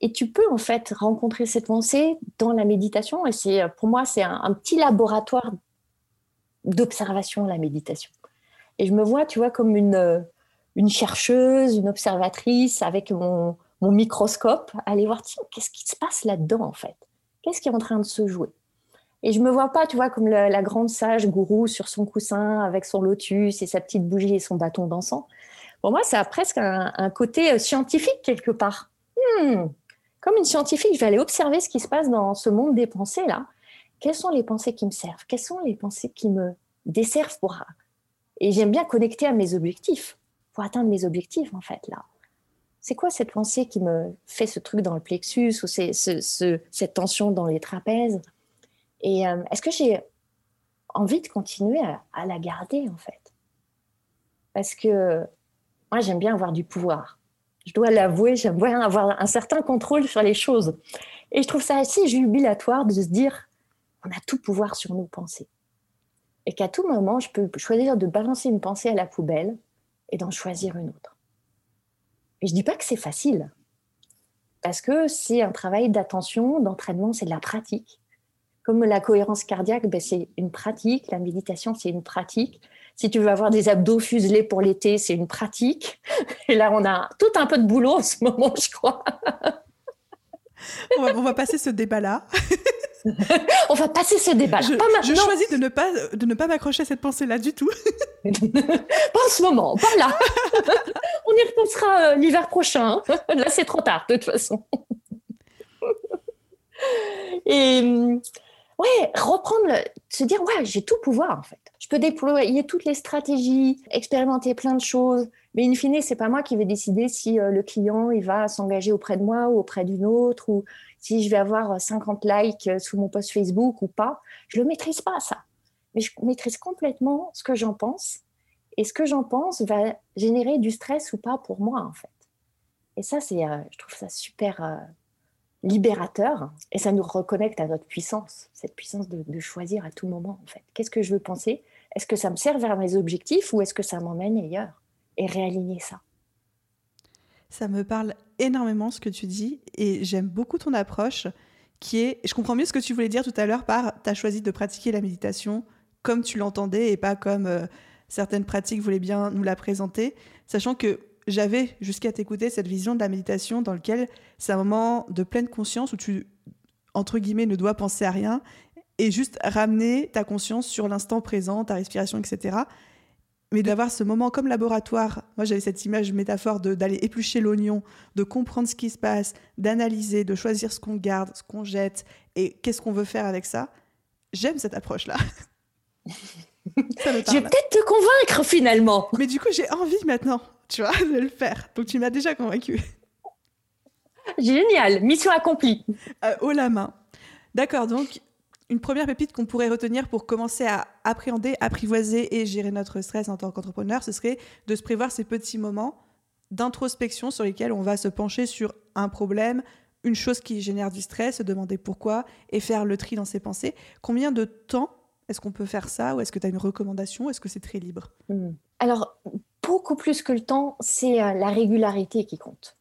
et, tu peux en fait rencontrer cette pensée dans la méditation et c'est pour moi c'est un, un petit laboratoire d'observation la méditation. Et je me vois, tu vois, comme une, euh, une chercheuse, une observatrice avec mon, microscope, aller voir, tiens, qu'est-ce qui se passe là-dedans en fait? Qu'est-ce qui est en train de se jouer? Et je me vois pas, tu vois, comme la, grande sage gourou sur son coussin avec son lotus et sa petite bougie et son bâton dansant. Pour moi, ça a presque un, côté euh, scientifique quelque part. Hmm, comme une scientifique, je vais aller observer ce qui se passe dans ce monde des pensées là. Quelles sont les pensées qui me servent? Quelles sont les pensées qui me desservent pour et j'aime bien connecter à mes objectifs pour atteindre mes objectifs, en fait, là. C'est quoi cette pensée qui me fait ce truc dans le plexus ou c'est, ce, cette tension dans les trapèzes? Et euh, est-ce que j'ai envie de continuer à, la garder, en fait? Parce que moi, j'aime bien avoir du pouvoir. Je dois l'avouer, j'aime bien avoir un certain contrôle sur les choses. Et je trouve ça assez jubilatoire de se dire, on a tout pouvoir sur nos pensées. Et qu'à tout moment, je peux choisir de balancer une pensée à la poubelle et d'en choisir une autre. Et je ne dis pas que c'est facile, parce que c'est un travail d'attention, d'entraînement, c'est de la pratique. Comme la cohérence cardiaque, ben c'est une pratique, la méditation, c'est une pratique. Si tu veux avoir des abdos fuselés pour l'été, c'est une pratique. Et là, on a tout un peu de boulot en ce moment, je crois. on, va, on va passer ce débat-là. On va passer ce débat. Je, je choisis de ne pas, de ne pas m'accrocher à cette pensée-là du tout. pas en ce moment, pas là. On y repensera euh, l'hiver prochain. Là, c'est trop tard, de toute façon. Et ouais, reprendre, se dire, ouais, j'ai tout pouvoir en fait. Je peux déployer toutes les stratégies, expérimenter plein de choses, mais in fine, c'est pas moi qui vais décider si euh, le client il va s'engager auprès de moi ou auprès d'une autre ou si je vais avoir 50 likes euh, sous mon post Facebook ou pas. Je le maîtrise pas ça, mais je maîtrise complètement ce que j'en pense et ce que j'en pense va générer du stress ou pas pour moi en fait. Et ça, c'est, euh, je trouve ça super libérateur et ça nous reconnecte à notre puissance, cette puissance de choisir à tout moment en fait. Qu'est-ce que je veux penser? Est-ce que ça me sert vers mes objectifs ou est-ce que ça m'emmène ailleurs? Et réaligner ça. Ça me parle énormément ce que tu dis et j'aime beaucoup ton approche qui est, je comprends mieux ce que tu voulais dire tout à l'heure par tu as choisi de pratiquer la méditation comme tu l'entendais et pas comme euh, certaines pratiques voulaient bien nous la présenter, sachant que j'avais jusqu'à t'écouter cette vision de la méditation dans lequel c'est un moment de pleine conscience où tu, entre guillemets, ne dois penser à rien et juste ramener ta conscience sur l'instant présent, ta respiration, etc. Mais d'avoir ce moment comme laboratoire, moi j'avais cette image métaphore d'aller éplucher l'oignon, de comprendre ce qui se passe, d'analyser, de choisir ce qu'on garde, ce qu'on jette et qu'est-ce qu'on veut faire avec ça. J'aime cette approche-là. Je vais peut-être te convaincre finalement. Mais du coup, j'ai envie maintenant, tu vois, de le faire. Donc tu m'as déjà convaincu. Génial, mission accomplie. Euh, haut la main. D'accord, donc une première pépite qu'on pourrait retenir pour commencer à appréhender, apprivoiser et gérer notre stress en tant qu'entrepreneur, ce serait de se prévoir ces petits moments d'introspection sur lesquels on va se pencher sur un problème, une chose qui génère du stress, se demander pourquoi et faire le tri dans ses pensées. Combien de temps est-ce qu'on peut faire ça ou est-ce que tu as une recommandation Est-ce que c'est très libre? Hmm. Alors, beaucoup plus que le temps, c'est euh, la régularité qui compte.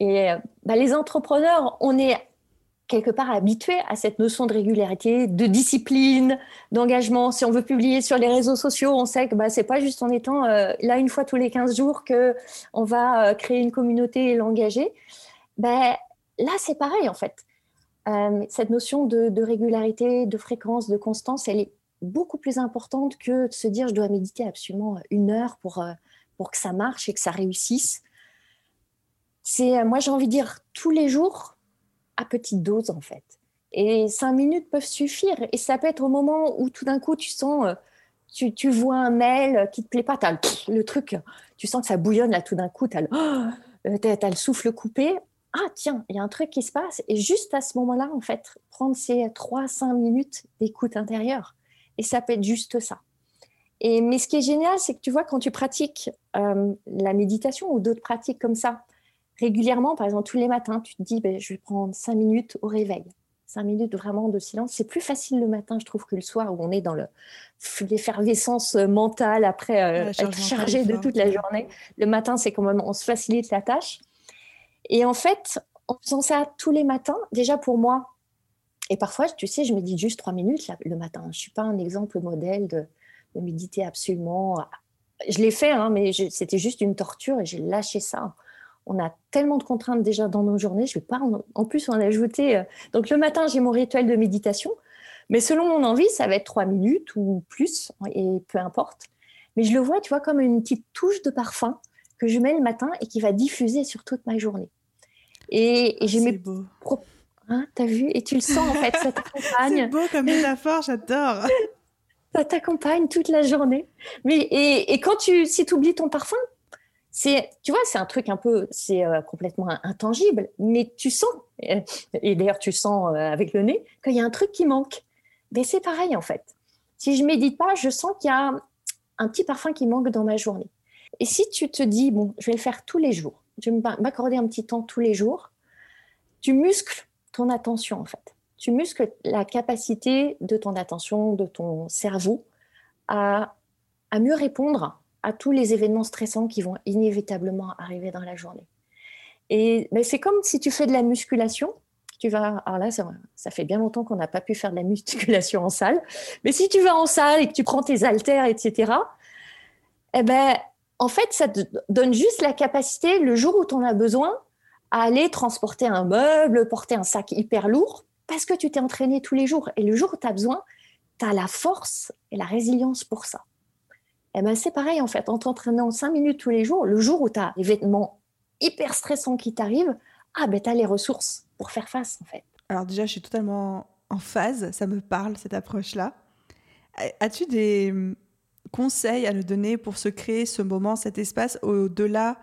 Et euh, bah, les entrepreneurs, on est quelque part habitué à cette notion de régularité, de discipline, d'engagement. Si on veut publier sur les réseaux sociaux, on sait que bah, c'est pas juste en étant euh, là une fois tous les 15 jours que on va euh, créer une communauté et l'engager. Ben, là, c'est pareil en fait. Euh, cette notion de, de, régularité, de fréquence, de constance, elle est beaucoup plus importante que de se dire je dois méditer absolument une heure pour, pour que ça marche et que ça réussisse. C'est, moi, j'ai envie de dire tous les jours, à petite dose en fait. Et cinq minutes peuvent suffire. Et ça peut être au moment où tout d'un coup tu sens, euh, tu, tu, vois un mail qui te plaît pas, tu as le, truc, tu sens que ça bouillonne là tout d'un coup, tu as, euh, as, le souffle coupé. Ah tiens, il y a un truc qui se passe. Et juste à ce moment-là, en fait, prendre ces trois, cinq minutes d'écoute intérieure. Et ça peut être juste ça. Et, mais ce qui est génial, c'est que tu vois, quand tu pratiques euh, la méditation ou d'autres pratiques comme ça, régulièrement, par exemple tous les matins, tu te dis, ben, je vais prendre cinq minutes au réveil. Cinq minutes vraiment de silence. C'est plus facile le matin, je trouve, que le soir où on est dans l'effervescence mentale après euh, être chargé de toute la journée. Le matin, c'est quand même, on se facilite la tâche. Et en fait, en faisant ça tous les matins, déjà pour moi, et parfois, tu sais, je médite juste trois minutes le matin. Je ne suis pas un exemple modèle de, méditer absolument. Je l'ai fait, hein, mais c'était juste une torture et j'ai lâché ça on a tellement de contraintes déjà dans nos journées, je ne vais pas en, plus en ajouter. Euh. Donc le matin, j'ai mon rituel de méditation, mais selon mon envie, ça va être trois minutes ou plus, et peu importe. Mais je le vois, tu vois, comme une petite touche de parfum que je mets le matin et qui va diffuser sur toute ma journée. Et, et j'ai mes beau. Hein, T'as vu? Et tu le sens en fait, ça t'accompagne. C'est beau comme métaphore, j'adore. ça t'accompagne toute la journée. Mais et, et quand tu, si tu oublies ton parfum, c'est, tu vois, c'est un truc un peu, c'est euh, complètement intangible, mais tu sens, et d'ailleurs tu sens euh, avec le nez, qu'il y a un truc qui manque. Mais c'est pareil en fait. Si je médite pas, je sens qu'il y a un petit parfum qui manque dans ma journée. Et si tu te dis, bon, je vais le faire tous les jours, je vais m'accorder un petit temps tous les jours, tu muscles ton attention en fait. Tu muscles la capacité de ton attention, de ton cerveau à mieux répondre à tous les événements stressants qui vont inévitablement arriver dans la journée. Et mais c'est comme si tu fais de la musculation. Tu vas, alors là, ça, ça fait bien longtemps qu'on n'a pas pu faire de la musculation en salle. Mais si tu vas en salle et que tu prends tes haltères, etc., eh ben, en fait, ça te donne juste la capacité, le jour où tu en as besoin, à aller transporter un meuble, porter un sac hyper lourd, parce que tu t'es entraîné tous les jours. Et le jour où tu as besoin, tu as la force et la résilience pour ça. Eh ben, c'est pareil en fait, en t'entraînant 5 minutes tous les jours, le jour où tu as des vêtements hyper stressants qui t'arrivent, ah ben tu as les ressources pour faire face en fait. Alors déjà, je suis totalement en phase, ça me parle cette approche-là. As-tu des hum, conseils à nous donner pour se créer ce moment, cet espace, au-delà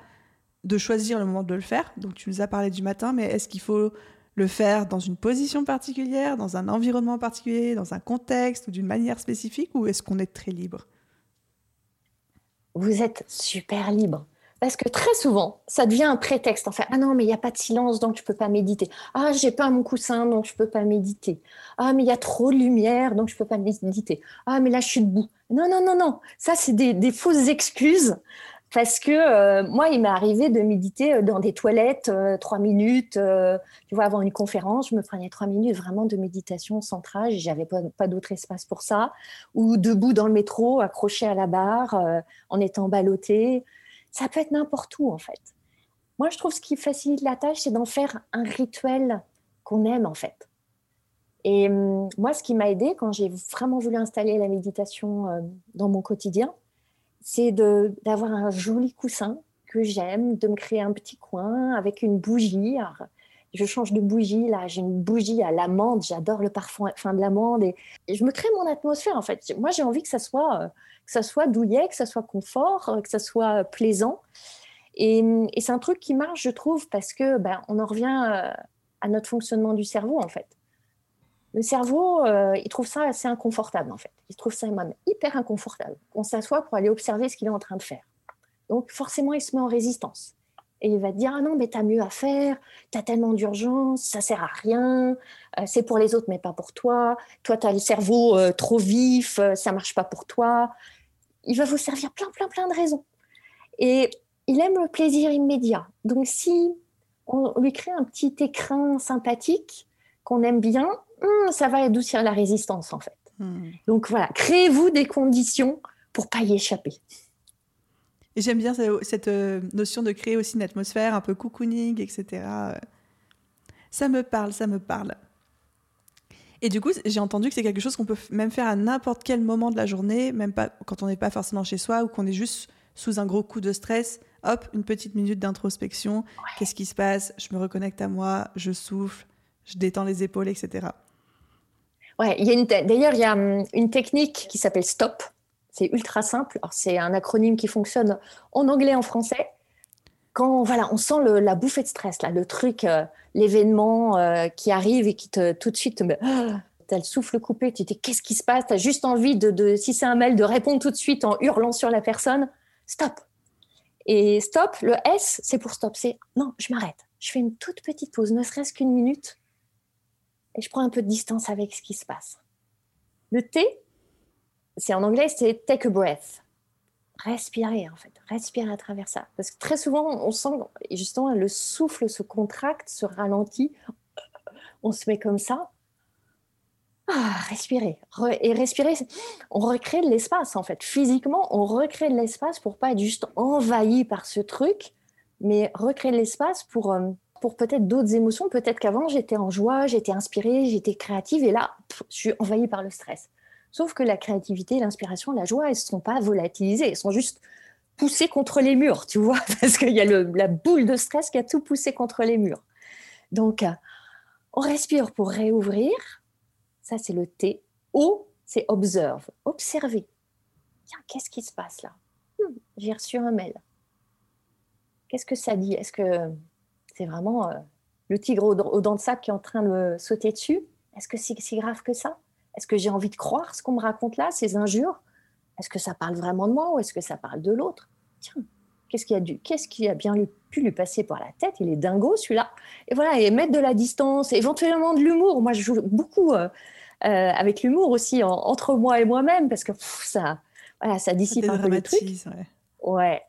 de choisir le moment de le faire? Donc tu nous as parlé du matin, mais est-ce qu'il faut le faire dans une position particulière, dans un environnement particulier, dans un contexte ou d'une manière spécifique, ou est-ce qu'on est très libre? Vous êtes super libre. Parce que très souvent, ça devient un prétexte. En fait, ah non, mais il n'y a pas de silence, donc je ne peux pas méditer. Ah, j'ai pas mon coussin, donc je ne peux pas méditer. Ah, mais il y a trop de lumière, donc je ne peux pas méditer. Ah, mais là, je suis debout. Non, non, non, non. Ça, c'est des, fausses excuses parce que euh, moi, il m'est arrivé de méditer euh, dans des toilettes euh, trois minutes. tu vois, avant une conférence, je me prenais trois minutes vraiment de méditation centrale. J'avais pas, pas d'autre espace pour ça. Ou debout dans le métro, accroché à la barre, en étant ballotté. Ça peut être n'importe où, en fait. Moi, je trouve ce qui facilite la tâche, c'est d'en faire un rituel qu'on aime, en fait. Et hum, moi, ce qui m'a aidé quand j'ai vraiment voulu installer la méditation dans mon quotidien, c'est d'avoir un joli coussin que j'aime, de me créer un petit coin avec une bougie. je change de bougie, là, j'ai une bougie à l'amande, j'adore le parfum fin de l'amande et, je me crée mon atmosphère en fait. Moi, j'ai envie que ça soit, euh, que ça soit douillet, que ça soit confort, euh, que ça soit plaisant. Et, c'est un truc qui marche, je trouve, parce que ben, on en revient euh, à notre fonctionnement du cerveau en fait le cerveau, euh, il trouve ça assez inconfortable en fait. Il trouve ça même hyper inconfortable. On s'assoit pour aller observer ce qu'il est en train de faire. Donc forcément, il se met en résistance. Et il va te dire, ah non, mais t'as mieux à faire, t'as tellement d'urgence, ça sert à rien, euh, c'est pour les autres, mais pas pour toi. Toi, t'as le cerveau euh, trop vif, ça marche pas pour toi. Il va vous servir plein, plein, plein de raisons. Et il aime le plaisir immédiat. Donc si on lui crée un petit écrin sympathique qu'on aime bien, Hmm, ça va adoucir la résistance en fait. Hmm. Donc voilà, créez-vous des conditions pour pas y échapper. Et j'aime bien cette euh, notion de créer aussi une atmosphère un peu cocooning, etc. Ça me parle, ça me parle. Et du coup, j'ai entendu que c'est quelque chose qu'on peut même faire à n'importe quel moment de la journée, même pas quand on n'est pas forcément chez soi ou qu'on est juste sous un gros coup de stress. Hop, une petite minute d'introspection. Qu'est-ce qui se passe? Je me reconnecte à moi, je souffle, je détends les épaules, etc. Ouais, d'ailleurs, il y a hum, une technique qui s'appelle STOP. C'est ultra simple. C'est un acronyme qui fonctionne en anglais et en français. Quand voilà, on sent la bouffée de stress, là, le truc, euh, l'événement euh, qui arrive et qui te, tout de suite te met, as le souffle coupé, tu te dis qu'est-ce qui se passe? Tu as juste envie, de, de, si c'est un mail, de répondre tout de suite en hurlant sur la personne. Stop. Et stop, le S, c'est pour stop. C'est non, je m'arrête. Je fais une toute petite pause, ne serait-ce qu'une minute et je prends un peu de distance avec ce qui se passe. Le T, c'est en anglais, c'est take a breath. Respirer, en fait. Respirer à travers ça. Parce que très souvent, on sent justement le souffle se contracte, se ralentit. On se met comme ça. Ah, respirer. et respirer, on recrée de l'espace, en fait. Physiquement, on recrée de l'espace pour pas être juste envahi par ce truc, mais recréer de l'espace pour. Euh, pour peut-être d'autres émotions. Peut-être qu'avant, j'étais en joie, j'étais inspirée, j'étais créative, et là, je suis envahie par le stress. Sauf que la créativité, l'inspiration, la joie, elles ne sont pas volatilisées, elles sont juste poussées contre les murs, tu vois, parce qu'il y a la boule de stress qui a tout poussé contre les murs. Donc, euh, on respire pour réouvrir. Ça, c'est le T. O, c'est observe, observer. Tiens, qu'est-ce qui se passe là? Hmm, J'ai reçu un mail. Qu'est-ce que ça dit? Est-ce que c'est vraiment euh, le tigre aux, dents de sac qui est en train de me sauter dessus. Est-ce que c'est si grave que ça? Est-ce que j'ai envie de croire ce qu'on me raconte là, ces injures? Est-ce que ça parle vraiment de moi ou est-ce que ça parle de l'autre? Tiens, qu'est-ce qui a dû, qu'est-ce qui a bien pu lui passer par la tête? Il est dingo celui-là. Et voilà, et mettre de la distance, éventuellement de l'humour. Moi, je joue beaucoup euh, euh, avec l'humour aussi entre moi et moi-même parce que ça, voilà, ça dissipe un peu le truc. ouais.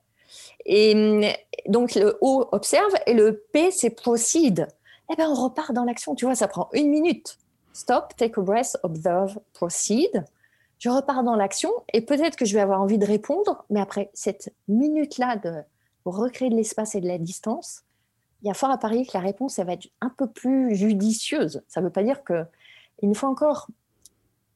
Et hum, donc le O observe et le P c'est proceed. Eh bien, on repart dans l'action. Tu vois, ça prend une minute. Stop, take a breath, observe, proceed. Je repars dans l'action et peut-être que je vais avoir envie de répondre, mais après cette minute-là de recréer de l'espace et de la distance, il y a fort à parier que la réponse elle va être un peu plus judicieuse. Ça ne veut pas dire que, une fois encore,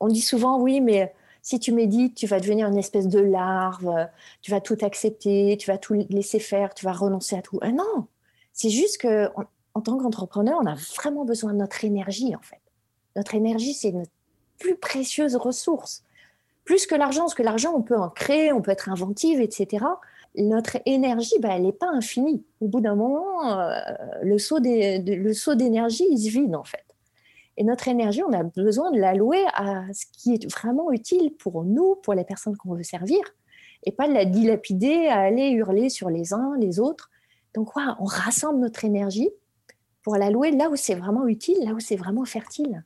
on dit souvent oui, mais si tu médites, tu vas devenir une espèce de larve, tu vas tout accepter, tu vas tout laisser faire, tu vas renoncer à tout. Ah non, c'est juste que en, tant qu'entrepreneur, on a vraiment besoin de notre énergie en fait. Notre énergie, c'est notre plus précieuse ressource. Plus que l'argent, parce que l'argent, on peut en créer, on peut être inventive, etc. Notre énergie, bah, elle n'est pas infinie. Au bout d'un moment, euh, le saut d'énergie, il se vide en fait. Et notre énergie, on a besoin de l'allouer à ce qui est vraiment utile pour nous, pour les personnes qu'on veut servir, et pas de la dilapider à aller hurler sur les uns, les autres. Donc, on rassemble notre énergie pour l'allouer là où c'est vraiment utile, là où c'est vraiment fertile.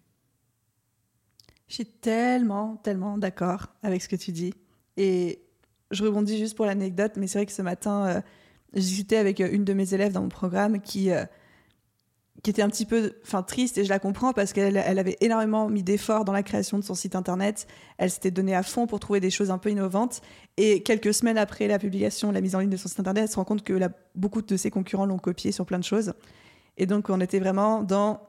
Je suis tellement, tellement d'accord avec ce que tu dis. Et je rebondis juste pour l'anecdote, mais c'est vrai que ce matin, euh, j'ai discuté avec une de mes élèves dans mon programme qui qui était un petit peu enfin triste et je la comprends parce qu'elle elle avait énormément mis d'efforts dans la création de son site internet. Elle s'était donnée à fond pour trouver des choses un peu innovantes et quelques semaines après la publication, la mise en ligne de son site internet, elle se rend compte que beaucoup de ses concurrents l'ont copié sur plein de choses. Et donc on était vraiment dans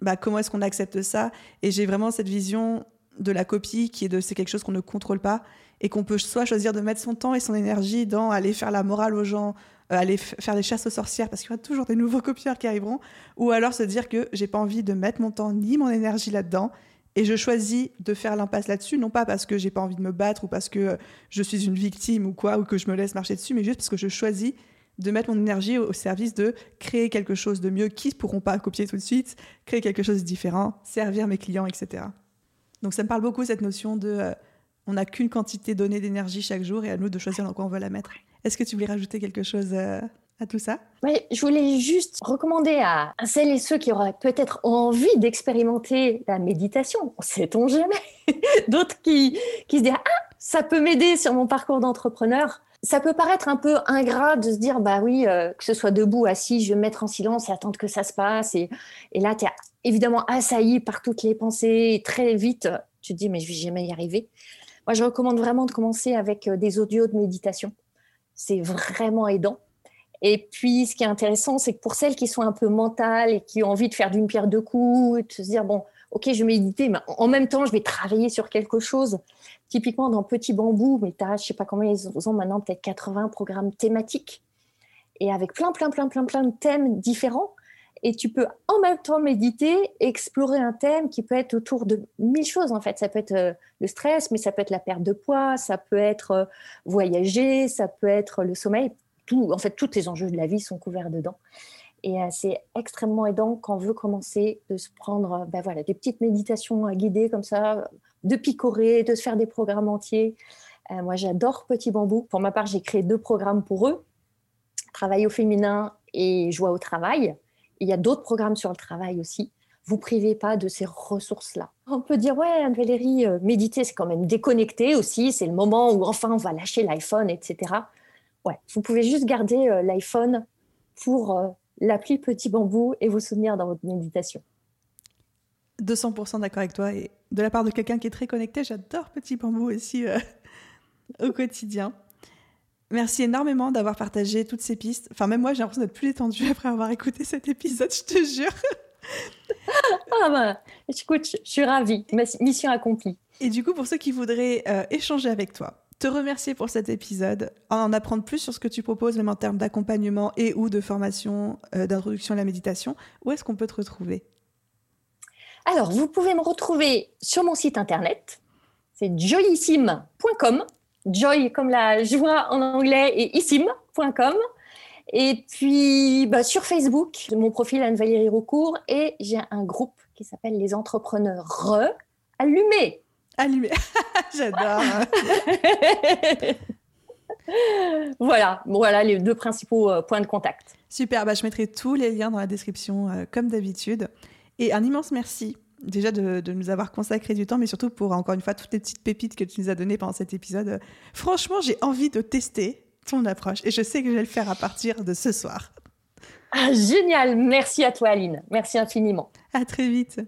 bah, comment est-ce qu'on accepte ça? Et j'ai vraiment cette vision de la copie qui est de c'est quelque chose qu'on ne contrôle pas et qu'on peut soit choisir de mettre son temps et son énergie dans aller faire la morale aux gens, euh, aller faire des chasses aux sorcières parce qu'il y aura toujours des nouveaux copieurs qui arriveront, ou alors se dire que j'ai pas envie de mettre mon temps ni mon énergie là-dedans et je choisis de faire l'impasse là-dessus, non pas parce que j'ai pas envie de me battre ou parce que je suis une victime ou quoi, ou que je me laisse marcher dessus, mais juste parce que je choisis de mettre mon énergie au service de créer quelque chose de mieux qui ne pourront pas copier tout de suite, créer quelque chose de différent, servir mes clients, etc. Donc ça me parle beaucoup cette notion de euh, on n'a qu'une quantité donnée d'énergie chaque jour et à nous de choisir dans quoi on veut la mettre. Est-ce que tu voulais rajouter quelque chose euh, à tout ça? Oui, je voulais juste recommander à, celles et ceux qui auraient peut-être envie d'expérimenter la méditation, sait-on jamais, d'autres qui, qui se disent Ah, ça peut m'aider sur mon parcours d'entrepreneur. Ça peut paraître un peu ingrat de se dire Bah oui, euh, que ce soit debout, assis, je vais me mettre en silence et attendre que ça se passe. Et, là, tu es évidemment assailli par toutes les pensées. Et très vite, tu te dis Mais je vais jamais y arriver. Moi, je recommande vraiment de commencer avec euh, des audios de méditation c'est vraiment aidant. Et puis, ce qui est intéressant, c'est que pour celles qui sont un peu mentales et qui ont envie de faire d'une pierre deux coups, de se dire, bon, ok, je vais méditer, mais en même temps, je vais travailler sur quelque chose. Typiquement, dans Petit Bambou, mais tu as, je sais pas combien ils ont maintenant, peut-être 80 programmes thématiques, et avec plein, plein, plein, plein, plein de thèmes différents et tu peux en même temps méditer, explorer un thème qui peut être autour de mille choses en fait. Ça peut être euh, le stress, mais ça peut être la perte de poids, ça peut être euh, voyager, ça peut être le sommeil. Tout, en fait, tous les enjeux de la vie sont couverts dedans. Et euh, c'est extrêmement aidant quand on veut commencer de se prendre ben voilà, des petites méditations guidées comme ça, de picorer, de se faire des programmes entiers. moi, j'adore Petit Bambou. Pour ma part, j'ai créé deux programmes pour eux, Travail au féminin et Joie au travail il y a d'autres programmes sur le travail aussi. Vous privez pas de ces ressources-là. On peut dire, ouais, Anne-Valérie, euh, méditer, c'est quand même déconnecté aussi. C'est le moment où enfin on va lâcher l'iPhone, etc. Ouais, vous pouvez juste garder euh, l'iPhone pour euh, l'appli Petit Bambou et vous souvenir dans votre méditation. 200% d'accord avec toi. Et de la part de quelqu'un qui est très connecté, j'adore Petit Bambou aussi au quotidien. Merci énormément d'avoir partagé toutes ces pistes. Enfin, même moi, j'ai l'impression d'être plus détendue après avoir écouté cet épisode, je te jure. ah bah, écoute, je suis ravie. Mission accomplie. Et du coup, pour ceux qui voudraient euh, échanger avec toi, te remercier pour cet épisode, en apprendre plus sur ce que tu proposes, même en termes d'accompagnement et ou de formation, euh, d'introduction à la méditation, où est-ce qu'on peut te retrouver? Alors, vous pouvez me retrouver sur mon site internet, c'est joyissime.com joy comme la joie en anglais et issim.com. Et puis bah, sur Facebook, mon profil Anne-Valérie Roucourt et j'ai un groupe qui s'appelle Les Entrepreneurs Allumés. Allumés, j'adore. voilà, voilà les deux principaux euh, points de contact. Super, bah, je mettrai tous les liens dans la description euh, comme d'habitude. Et un immense merci déjà de, nous avoir consacré du temps, mais surtout pour, encore une fois, toutes les petites pépites que tu nous as données pendant cet épisode. Franchement, j'ai envie de tester ton approche et je sais que je vais le faire à partir de ce soir. Ah, génial Merci à toi, Aline. Merci infiniment. À très vite.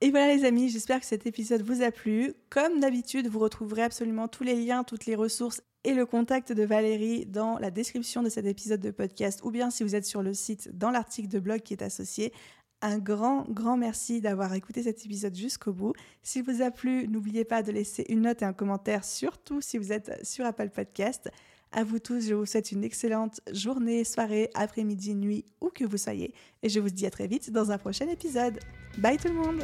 Et voilà les amis, j'espère que cet épisode vous a plu. Comme d'habitude, vous retrouverez absolument tous les liens, toutes les ressources et le contact de Valérie dans la description de cet épisode de podcast ou bien si vous êtes sur le site dans l'article de blog qui est associé un grand, grand merci d'avoir écouté cet épisode jusqu'au bout. S'il vous a plu, n'oubliez pas de laisser une note et un commentaire, surtout si vous êtes sur Apple Podcast. À vous tous, je vous souhaite une excellente journée, soirée, après-midi, nuit, où que vous soyez. Et je vous dis à très vite dans un prochain épisode. Bye tout le monde